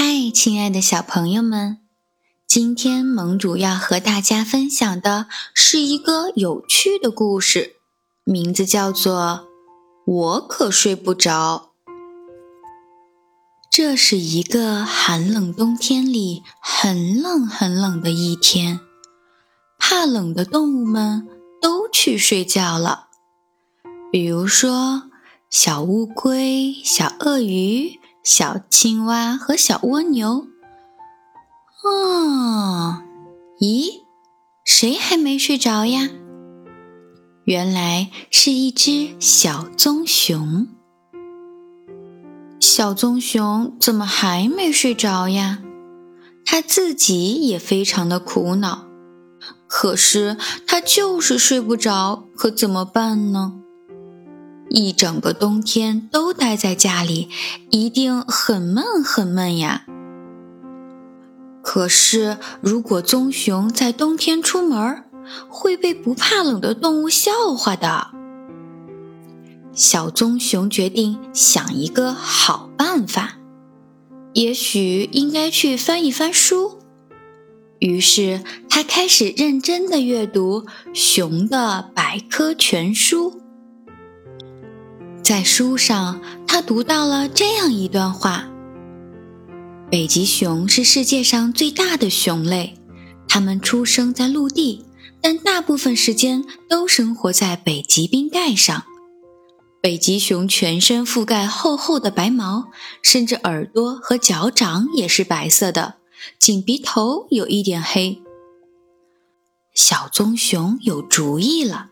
嗨，亲爱的小朋友们，今天盟主要和大家分享的是一个有趣的故事，名字叫做《我可睡不着》。这是一个寒冷冬天里很冷很冷的一天，怕冷的动物们都去睡觉了，比如说小乌龟、小鳄鱼、小青蛙和小蜗牛。哦，咦，谁还没睡着呀？原来是一只小棕熊。小棕熊怎么还没睡着呀？他自己也非常的苦恼，可是他就是睡不着，可怎么办呢？一整个冬天都待在家里，一定很闷很闷呀。可是如果棕熊在冬天出门，会被不怕冷的动物笑话的。小棕熊决定想一个好办法，也许应该去翻一翻书。于是，他开始认真的阅读《熊的百科全书》。在书上，他读到了这样一段话：北极熊是世界上最大的熊类，它们出生在陆地，但大部分时间都生活在北极冰盖上。北极熊全身覆盖厚厚的白毛，甚至耳朵和脚掌也是白色的，仅鼻头有一点黑。小棕熊有主意了：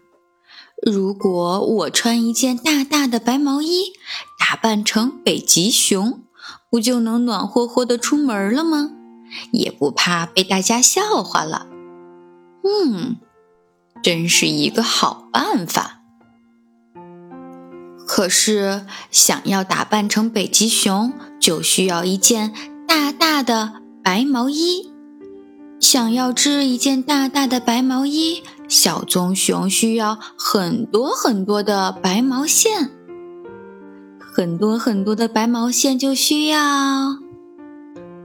如果我穿一件大大的白毛衣，打扮成北极熊，不就能暖和和的出门了吗？也不怕被大家笑话了。嗯，真是一个好办法。可是，想要打扮成北极熊，就需要一件大大的白毛衣。想要织一件大大的白毛衣，小棕熊需要很多很多的白毛线。很多很多的白毛线就需要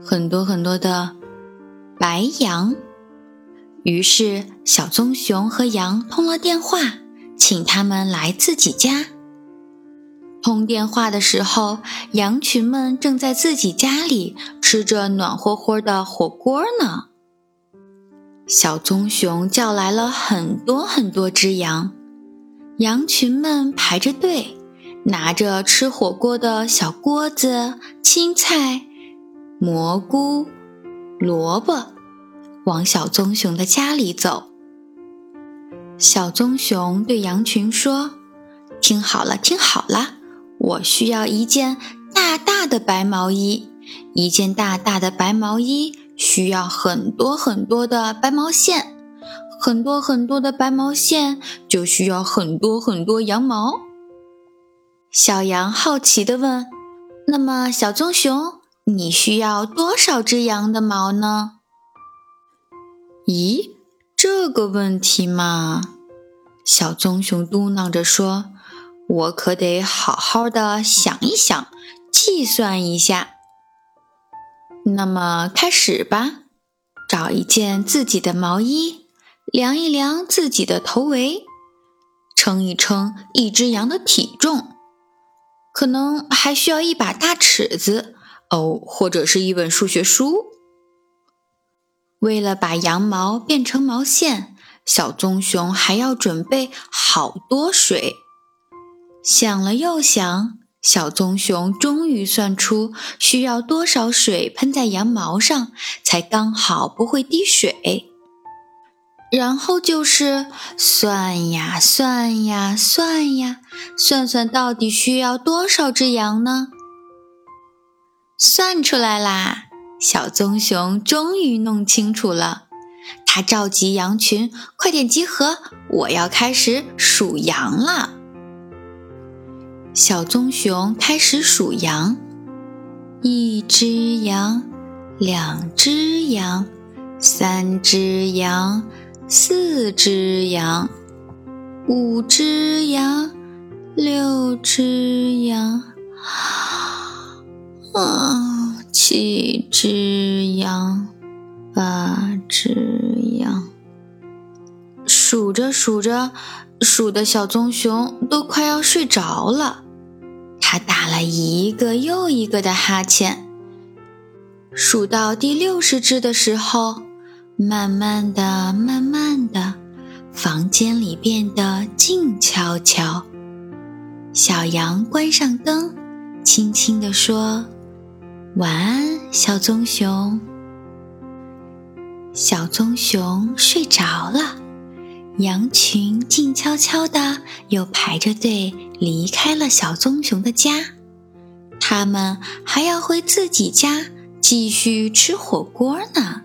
很多很多的白羊。于是，小棕熊和羊通了电话，请他们来自己家。通电话的时候，羊群们正在自己家里吃着暖和和的火锅呢。小棕熊叫来了很多很多只羊，羊群们排着队，拿着吃火锅的小锅子、青菜、蘑菇、萝卜，往小棕熊的家里走。小棕熊对羊群说：“听好了，听好了。”我需要一件大大的白毛衣，一件大大的白毛衣需要很多很多的白毛线，很多很多的白毛线就需要很多很多羊毛。小羊好奇地问：“那么，小棕熊，你需要多少只羊的毛呢？”咦，这个问题嘛，小棕熊嘟囔着说。我可得好好的想一想，计算一下。那么开始吧，找一件自己的毛衣，量一量自己的头围，称一称一只羊的体重，可能还需要一把大尺子哦，或者是一本数学书。为了把羊毛变成毛线，小棕熊还要准备好多水。想了又想，小棕熊终于算出需要多少水喷在羊毛上，才刚好不会滴水。然后就是算呀算呀算呀，算算到底需要多少只羊呢？算出来啦！小棕熊终于弄清楚了，它召集羊群，快点集合，我要开始数羊了。小棕熊开始数羊：一只羊，两只羊，三只羊，四只羊，五只羊，六只羊。啊，七只羊，八只。数着数着，数的小棕熊都快要睡着了。他打了一个又一个的哈欠。数到第六十只的时候，慢慢的、慢慢的，房间里变得静悄悄。小羊关上灯，轻轻地说：“晚安，小棕熊。”小棕熊睡着了，羊群静悄悄的又排着队离开了小棕熊的家。它们还要回自己家继续吃火锅呢。